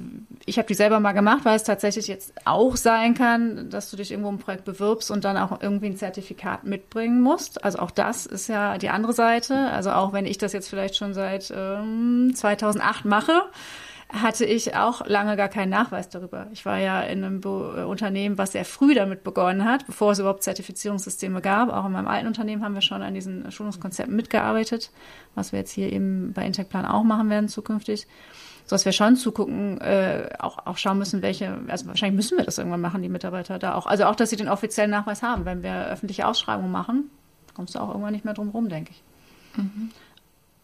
ich habe die selber mal gemacht, weil es tatsächlich jetzt auch sein kann, dass du dich irgendwo im Projekt bewirbst und dann auch irgendwie ein Zertifikat mitbringen musst. Also auch das ist ja die andere Seite. Also auch wenn ich das jetzt vielleicht schon seit ähm, 2008 mache, hatte ich auch lange gar keinen Nachweis darüber. Ich war ja in einem Be äh, Unternehmen, was sehr früh damit begonnen hat, bevor es überhaupt Zertifizierungssysteme gab. Auch in meinem alten Unternehmen haben wir schon an diesen Schulungskonzepten mitgearbeitet, was wir jetzt hier eben bei Intecplan auch machen werden zukünftig. Sodass wir schon zugucken, äh, auch, auch schauen müssen, welche, also wahrscheinlich müssen wir das irgendwann machen, die Mitarbeiter da auch. Also auch, dass sie den offiziellen Nachweis haben. Wenn wir öffentliche Ausschreibungen machen, kommst du auch irgendwann nicht mehr drum rum, denke ich. Mhm.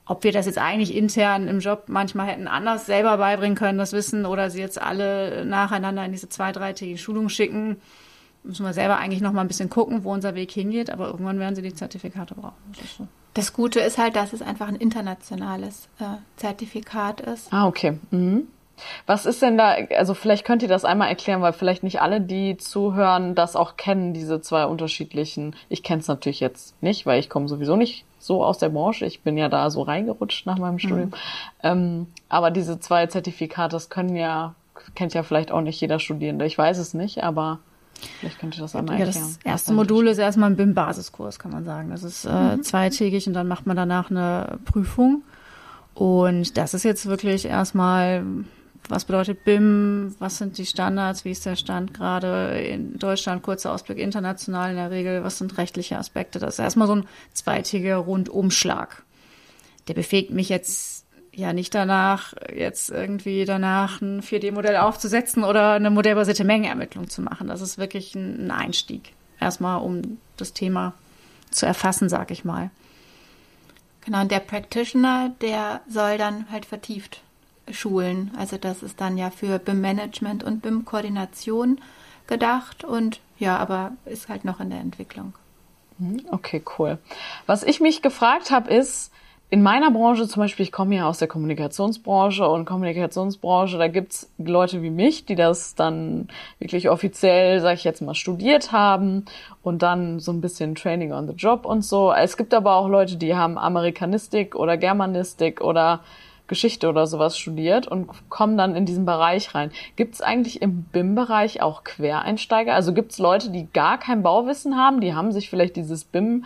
Ob wir das jetzt eigentlich intern im Job manchmal hätten anders selber beibringen können, das Wissen, oder sie jetzt alle nacheinander in diese zwei, dreitägige Schulung schicken, müssen wir selber eigentlich noch mal ein bisschen gucken, wo unser Weg hingeht, aber irgendwann werden sie die Zertifikate brauchen. Das, so. Das Gute ist halt, dass es einfach ein internationales äh, Zertifikat ist. Ah, okay. Mhm. Was ist denn da, also vielleicht könnt ihr das einmal erklären, weil vielleicht nicht alle, die zuhören, das auch kennen, diese zwei unterschiedlichen. Ich kenne es natürlich jetzt nicht, weil ich komme sowieso nicht so aus der Branche. Ich bin ja da so reingerutscht nach meinem Studium. Mhm. Ähm, aber diese zwei Zertifikate, das können ja, kennt ja vielleicht auch nicht jeder Studierende. Ich weiß es nicht, aber Vielleicht könnte das einmal erklären. Ja, das erste Modul ist erstmal ein BIM-Basiskurs, kann man sagen. Das ist äh, mhm. zweitägig und dann macht man danach eine Prüfung. Und das ist jetzt wirklich erstmal was bedeutet BIM, was sind die Standards, wie ist der Stand gerade in Deutschland, kurzer Ausblick international in der Regel, was sind rechtliche Aspekte. Das ist erstmal so ein zweitägiger Rundumschlag. Der befähigt mich jetzt ja nicht danach, jetzt irgendwie danach ein 4D-Modell aufzusetzen oder eine modellbasierte Mengenermittlung zu machen. Das ist wirklich ein Einstieg. Erstmal, um das Thema zu erfassen, sag ich mal. Genau, und der Practitioner, der soll dann halt vertieft schulen. Also das ist dann ja für BIM-Management und BIM-Koordination gedacht und ja, aber ist halt noch in der Entwicklung. Mhm, okay, cool. Was ich mich gefragt habe, ist, in meiner Branche zum Beispiel, ich komme ja aus der Kommunikationsbranche und Kommunikationsbranche, da gibt's Leute wie mich, die das dann wirklich offiziell, sage ich jetzt mal, studiert haben und dann so ein bisschen Training on the Job und so. Es gibt aber auch Leute, die haben Amerikanistik oder Germanistik oder Geschichte oder sowas studiert und kommen dann in diesen Bereich rein. Gibt es eigentlich im BIM-Bereich auch Quereinsteiger? Also gibt es Leute, die gar kein Bauwissen haben, die haben sich vielleicht dieses BIM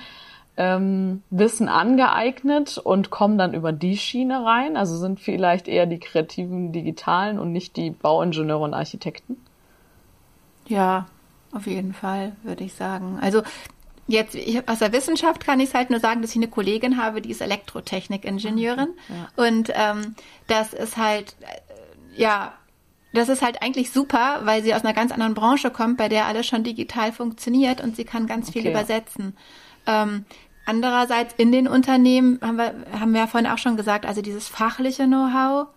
ähm, Wissen angeeignet und kommen dann über die Schiene rein? Also sind vielleicht eher die kreativen Digitalen und nicht die Bauingenieure und Architekten? Ja, auf jeden Fall, würde ich sagen. Also Jetzt ich, aus der Wissenschaft kann ich es halt nur sagen, dass ich eine Kollegin habe, die ist Elektrotechnik-Ingenieurin. Ja. Und ähm, das ist halt, äh, ja, das ist halt eigentlich super, weil sie aus einer ganz anderen Branche kommt, bei der alles schon digital funktioniert und sie kann ganz okay. viel übersetzen. Ähm, andererseits in den Unternehmen haben wir, haben wir ja vorhin auch schon gesagt, also dieses fachliche Know-how,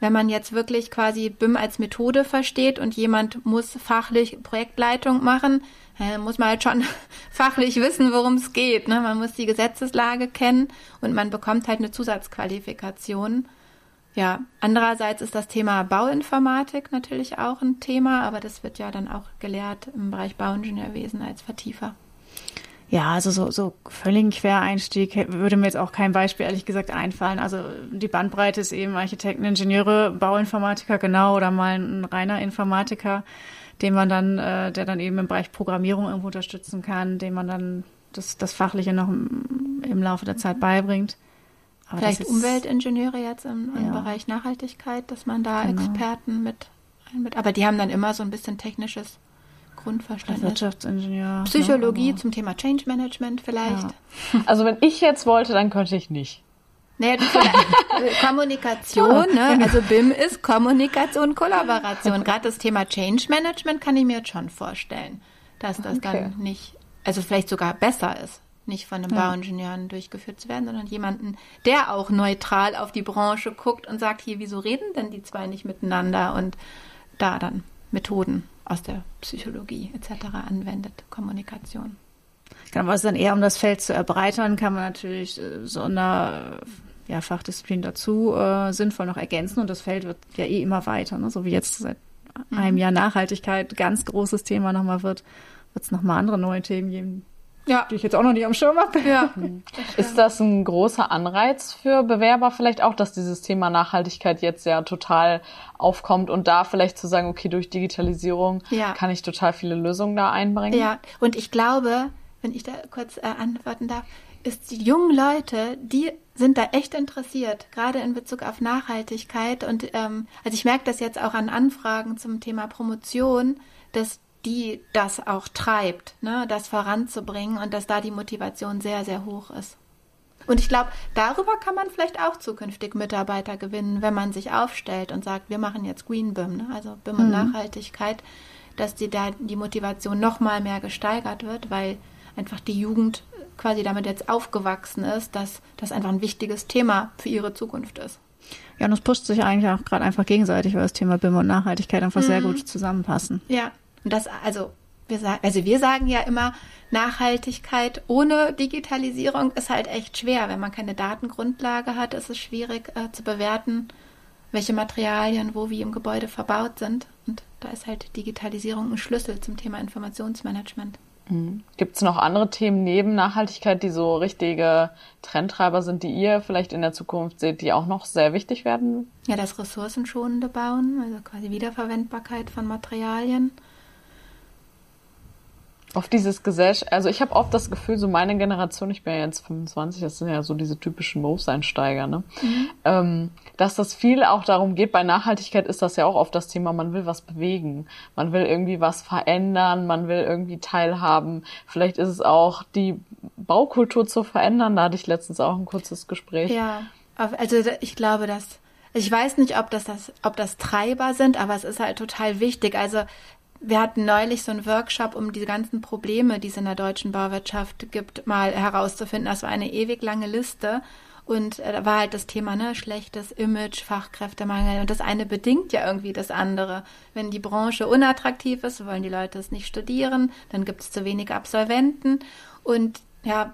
wenn man jetzt wirklich quasi BIM als Methode versteht und jemand muss fachlich Projektleitung machen, äh, muss man halt schon (laughs) fachlich wissen, worum es geht. Ne? Man muss die Gesetzeslage kennen und man bekommt halt eine Zusatzqualifikation. Ja, andererseits ist das Thema Bauinformatik natürlich auch ein Thema, aber das wird ja dann auch gelehrt im Bereich Bauingenieurwesen als Vertiefer. Ja, also so, so völligen Quereinstieg würde mir jetzt auch kein Beispiel ehrlich gesagt einfallen. Also die Bandbreite ist eben Architekten, Ingenieure, Bauinformatiker genau oder mal ein reiner Informatiker den man dann, äh, der dann eben im Bereich Programmierung irgendwo unterstützen kann, dem man dann das, das Fachliche noch im, im Laufe der Zeit beibringt. Aber Vielleicht ist, Umweltingenieure jetzt im, im ja. Bereich Nachhaltigkeit, dass man da genau. Experten mit, mit, aber die haben dann immer so ein bisschen technisches Grundverständnis. Wirtschaftsingenieur. Psychologie ja, zum Thema Change Management vielleicht. Ja. Also wenn ich jetzt wollte, dann könnte ich nicht. Naja, (laughs) Kommunikation, ne? Genau. also BIM ist Kommunikation, Kollaboration. Gerade das Thema Change Management kann ich mir jetzt schon vorstellen, dass das okay. dann nicht, also vielleicht sogar besser ist, nicht von einem ja. Bauingenieuren durchgeführt zu werden, sondern jemanden, der auch neutral auf die Branche guckt und sagt, hier, wieso reden denn die zwei nicht miteinander und da dann Methoden aus der Psychologie etc. anwendet, Kommunikation. Genau, was dann eher um das Feld zu erweitern, kann man natürlich äh, so eine ja, Fachdisziplin dazu äh, sinnvoll noch ergänzen und das Feld wird ja eh immer weiter, ne? so wie jetzt seit mhm. einem Jahr Nachhaltigkeit ganz großes Thema nochmal wird, wird es nochmal andere neue Themen geben, ja. die ich jetzt auch noch nie am Schirm habe. Ja. (laughs) Ist das ein großer Anreiz für Bewerber vielleicht auch, dass dieses Thema Nachhaltigkeit jetzt ja total aufkommt und da vielleicht zu sagen, okay, durch Digitalisierung ja. kann ich total viele Lösungen da einbringen? Ja, und ich glaube, wenn ich da kurz äh, antworten darf, ist die jungen Leute, die sind da echt interessiert, gerade in Bezug auf Nachhaltigkeit. Und ähm, also ich merke das jetzt auch an Anfragen zum Thema Promotion, dass die das auch treibt, ne, das voranzubringen und dass da die Motivation sehr, sehr hoch ist. Und ich glaube, darüber kann man vielleicht auch zukünftig Mitarbeiter gewinnen, wenn man sich aufstellt und sagt, wir machen jetzt Green BIM, ne? also BIM und mhm. Nachhaltigkeit, dass die da die Motivation noch mal mehr gesteigert wird, weil einfach die Jugend quasi damit jetzt aufgewachsen ist, dass das einfach ein wichtiges Thema für ihre Zukunft ist. Ja, und es pusht sich eigentlich auch gerade einfach gegenseitig, weil das Thema BIM und Nachhaltigkeit einfach mhm. sehr gut zusammenpassen. Ja, und das, also wir sagen, also wir sagen ja immer, Nachhaltigkeit ohne Digitalisierung ist halt echt schwer. Wenn man keine Datengrundlage hat, ist es schwierig äh, zu bewerten, welche Materialien wo wie im Gebäude verbaut sind. Und da ist halt Digitalisierung ein Schlüssel zum Thema Informationsmanagement. Mhm. Gibt es noch andere Themen neben Nachhaltigkeit, die so richtige Trendtreiber sind, die ihr vielleicht in der Zukunft seht, die auch noch sehr wichtig werden? Ja, das ressourcenschonende Bauen, also quasi Wiederverwendbarkeit von Materialien auf dieses Gesellschaft, also ich habe oft das Gefühl, so meine Generation, ich bin ja jetzt 25, das sind ja so diese typischen Berufseinsteiger, ne? Mhm. Ähm, dass das viel auch darum geht, bei Nachhaltigkeit ist das ja auch oft das Thema, man will was bewegen, man will irgendwie was verändern, man will irgendwie teilhaben. Vielleicht ist es auch die Baukultur zu verändern, da hatte ich letztens auch ein kurzes Gespräch. Ja, also ich glaube, dass ich weiß nicht, ob das, das, ob das Treiber sind, aber es ist halt total wichtig. Also wir hatten neulich so einen Workshop, um diese ganzen Probleme, die es in der deutschen Bauwirtschaft gibt, mal herauszufinden. Das war eine ewig lange Liste. Und äh, da war halt das Thema, ne, schlechtes Image, Fachkräftemangel. Und das eine bedingt ja irgendwie das andere. Wenn die Branche unattraktiv ist, wollen die Leute es nicht studieren, dann gibt es zu wenig Absolventen. Und ja,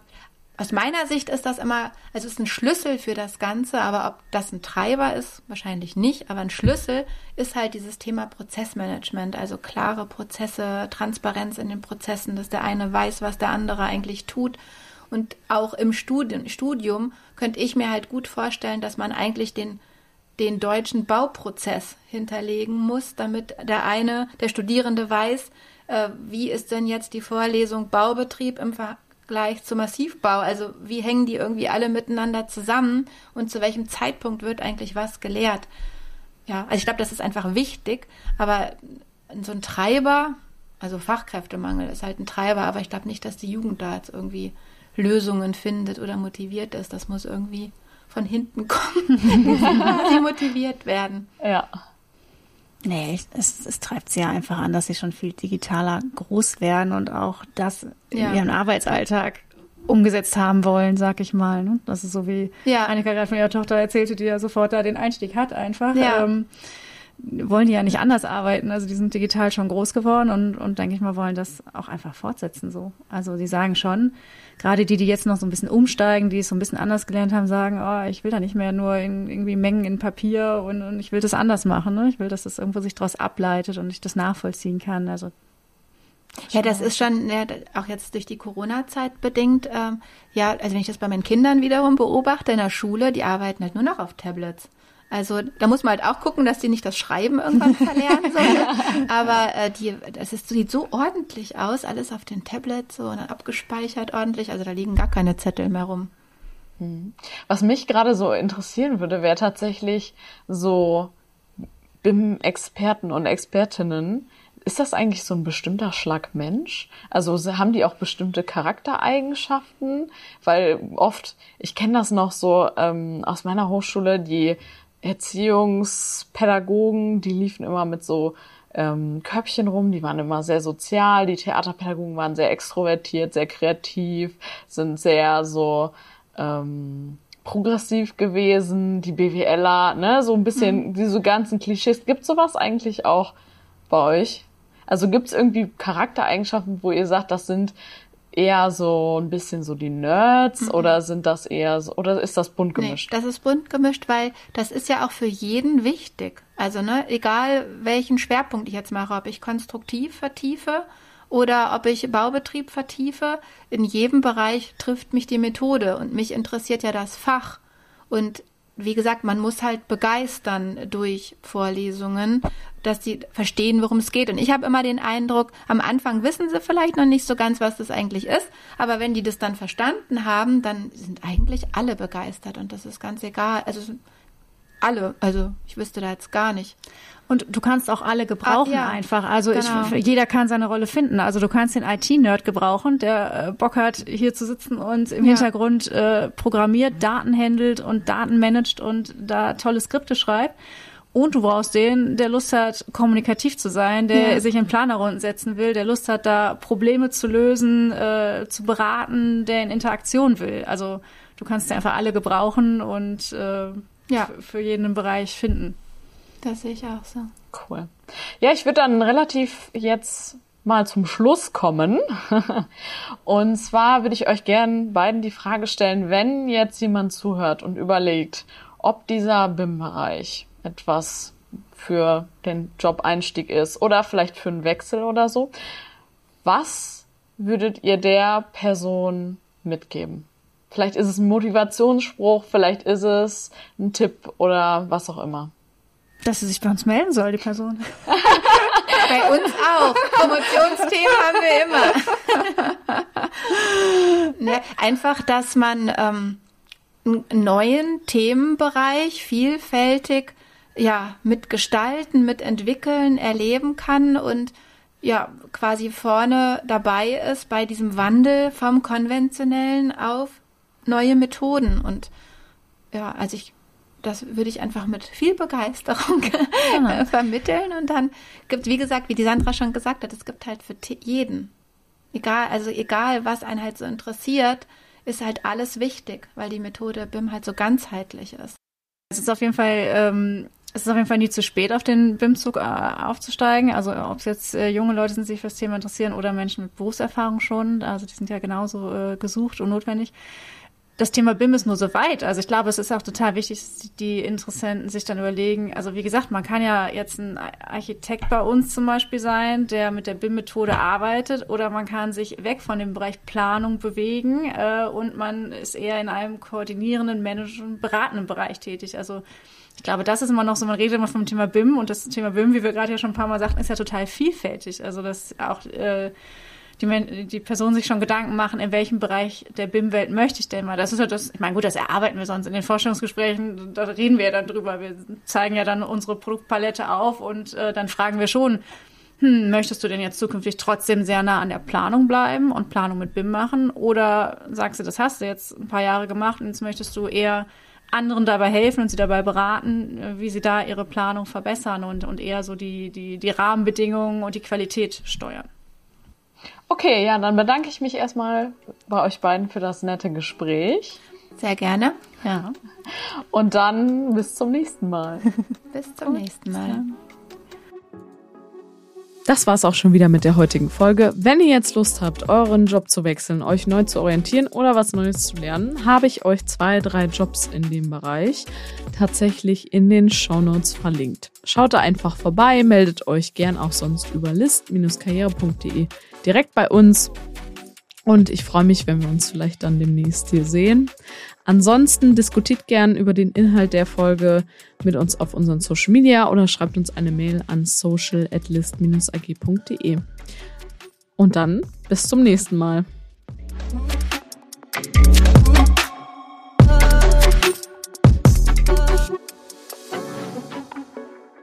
aus meiner Sicht ist das immer, also es ist ein Schlüssel für das Ganze, aber ob das ein Treiber ist, wahrscheinlich nicht. Aber ein Schlüssel ist halt dieses Thema Prozessmanagement, also klare Prozesse, Transparenz in den Prozessen, dass der eine weiß, was der andere eigentlich tut. Und auch im Studium, Studium könnte ich mir halt gut vorstellen, dass man eigentlich den, den deutschen Bauprozess hinterlegen muss, damit der eine, der Studierende weiß, äh, wie ist denn jetzt die Vorlesung Baubetrieb im Ver gleich zum Massivbau. Also wie hängen die irgendwie alle miteinander zusammen und zu welchem Zeitpunkt wird eigentlich was gelehrt? Ja, also ich glaube, das ist einfach wichtig, aber so ein Treiber, also Fachkräftemangel ist halt ein Treiber, aber ich glaube nicht, dass die Jugend da jetzt irgendwie Lösungen findet oder motiviert ist. Das muss irgendwie von hinten kommen, (laughs) die motiviert werden. Ja. Nee, es, es treibt sie ja einfach an, dass sie schon viel digitaler groß werden und auch das ja. in ihrem Arbeitsalltag umgesetzt haben wollen, sag ich mal. Ne? Das ist so wie ja. Annika gerade von ihrer Tochter erzählte, die ja sofort da den Einstieg hat einfach. Ja. Ähm, wollen die ja nicht anders arbeiten. Also die sind digital schon groß geworden und, und denke ich mal, wollen das auch einfach fortsetzen so. Also sie sagen schon, gerade die, die jetzt noch so ein bisschen umsteigen, die es so ein bisschen anders gelernt haben, sagen, oh, ich will da nicht mehr nur in, irgendwie Mengen in Papier und, und ich will das anders machen. Ne? Ich will, dass das irgendwo sich daraus ableitet und ich das nachvollziehen kann. Also ja, das ist schon ja, auch jetzt durch die Corona-Zeit bedingt. Ähm, ja, also wenn ich das bei meinen Kindern wiederum beobachte in der Schule, die arbeiten halt nur noch auf Tablets. Also da muss man halt auch gucken, dass die nicht das Schreiben irgendwann (laughs) verlernen. So. (laughs) Aber äh, die, das ist, sieht so ordentlich aus, alles auf den Tablets so und abgespeichert ordentlich. Also da liegen gar keine Zettel mehr rum. Mhm. Was mich gerade so interessieren würde, wäre tatsächlich so BIM-Experten und Expertinnen. Ist das eigentlich so ein bestimmter Schlag Mensch? Also haben die auch bestimmte Charaktereigenschaften? Weil oft, ich kenne das noch so ähm, aus meiner Hochschule, die Erziehungspädagogen, die liefen immer mit so ähm, Körbchen rum, die waren immer sehr sozial, die Theaterpädagogen waren sehr extrovertiert, sehr kreativ, sind sehr so ähm, progressiv gewesen, die BWLer, ne, so ein bisschen mhm. diese ganzen Klischees. Gibt sowas eigentlich auch bei euch? Also gibt es irgendwie Charaktereigenschaften, wo ihr sagt, das sind eher so ein bisschen so die Nerds mhm. oder sind das eher so, oder ist das bunt gemischt? Nee, das ist bunt gemischt, weil das ist ja auch für jeden wichtig. Also, ne, egal welchen Schwerpunkt ich jetzt mache, ob ich konstruktiv vertiefe oder ob ich Baubetrieb vertiefe, in jedem Bereich trifft mich die Methode und mich interessiert ja das Fach. Und wie gesagt, man muss halt begeistern durch Vorlesungen, dass sie verstehen, worum es geht. Und ich habe immer den Eindruck, am Anfang wissen sie vielleicht noch nicht so ganz, was das eigentlich ist, aber wenn die das dann verstanden haben, dann sind eigentlich alle begeistert und das ist ganz egal. Also alle. Also ich wüsste da jetzt gar nicht. Und du kannst auch alle gebrauchen Ah, ja. einfach. Also Genau. ich, jeder kann seine Rolle finden. Also du kannst den IT-Nerd gebrauchen, der äh, Bock hat, hier zu sitzen und im Ja. Hintergrund äh, programmiert, Daten handelt und Daten managt und da tolle Skripte schreibt. Und du brauchst den, der Lust hat, kommunikativ zu sein, der Ja. sich in Planerrunden setzen will, der Lust hat, da Probleme zu lösen, äh, zu beraten, der in Interaktion will. Also du kannst einfach alle gebrauchen und äh, Ja. für jeden Bereich finden. Das sehe ich auch so. Cool. Ja, ich würde dann relativ jetzt mal zum Schluss kommen. (laughs) Und zwar würde ich euch gern beiden die Frage stellen, wenn jetzt jemand zuhört und überlegt, ob dieser BIM-Bereich etwas für den Job-Einstieg ist oder vielleicht für einen Wechsel oder so. Was würdet ihr der Person mitgeben? Vielleicht ist es ein Motivationsspruch, vielleicht ist es ein Tipp oder was auch immer. Dass sie sich bei uns melden soll, die Person. (laughs) Bei uns auch. Promotionsthemen haben wir immer. (laughs) ne, einfach, dass man ähm, einen neuen Themenbereich vielfältig ja mitgestalten, mitentwickeln, erleben kann und ja quasi vorne dabei ist bei diesem Wandel vom konventionellen auf neue Methoden und ja, also ich das würde ich einfach mit viel Begeisterung (laughs) äh, vermitteln und dann gibt, wie gesagt, wie die Sandra schon gesagt hat, es gibt halt für jeden, egal, also egal, was einen halt so interessiert, ist halt alles wichtig, weil die Methode BIM halt so ganzheitlich ist. Es ist auf jeden Fall, ähm, es ist auf jeden Fall nie zu spät, auf den BIM-Zug äh, aufzusteigen. Also ob es jetzt äh, junge Leute sind, die sich für das Thema interessieren oder Menschen mit Berufserfahrung schon. Also die sind ja genauso äh, gesucht und notwendig. Das Thema BIM ist nur so weit. Also ich glaube, es ist auch total wichtig, dass die Interessenten sich dann überlegen. Also wie gesagt, man kann ja jetzt ein Architekt bei uns zum Beispiel sein, der mit der BIM-Methode arbeitet, oder man kann sich weg von dem Bereich Planung bewegen äh, und man ist eher in einem koordinierenden, managenden, beratenden Bereich tätig. Also ich glaube, das ist immer noch so, man redet immer vom Thema BIM und das Thema BIM, wie wir gerade ja schon ein paar Mal sagten, ist ja total vielfältig. Also dass auch äh, die, die Personen sich schon Gedanken machen, in welchem Bereich der BIM-Welt möchte ich denn mal. Das ist ja das, ich meine, gut, das erarbeiten wir sonst in den Forschungsgesprächen, da reden wir ja dann drüber. Wir zeigen ja dann unsere Produktpalette auf und äh, dann fragen wir schon, hm, möchtest du denn jetzt zukünftig trotzdem sehr nah an der Planung bleiben und Planung mit BIM machen? Oder sagst du, das hast du jetzt ein paar Jahre gemacht und jetzt möchtest du eher anderen dabei helfen und sie dabei beraten, äh, wie sie da ihre Planung verbessern und, und eher so die, die, die Rahmenbedingungen und die Qualität steuern. Okay, ja, dann bedanke ich mich erstmal bei euch beiden für das nette Gespräch. Sehr gerne. Ja. Und dann bis zum nächsten Mal. (laughs) Bis zum nächsten Mal. Das war's auch schon wieder mit der heutigen Folge. Wenn ihr jetzt Lust habt, euren Job zu wechseln, euch neu zu orientieren oder was Neues zu lernen, habe ich euch zwei, drei Jobs in dem Bereich tatsächlich in den Shownotes verlinkt. Schaut da einfach vorbei, meldet euch gern auch sonst über list-karriere.de direkt bei uns. Und ich freue mich, wenn wir uns vielleicht dann demnächst hier sehen. Ansonsten diskutiert gern über den Inhalt der Folge mit uns auf unseren Social Media oder schreibt uns eine Mail an social@list-ag.de. Und dann bis zum nächsten Mal.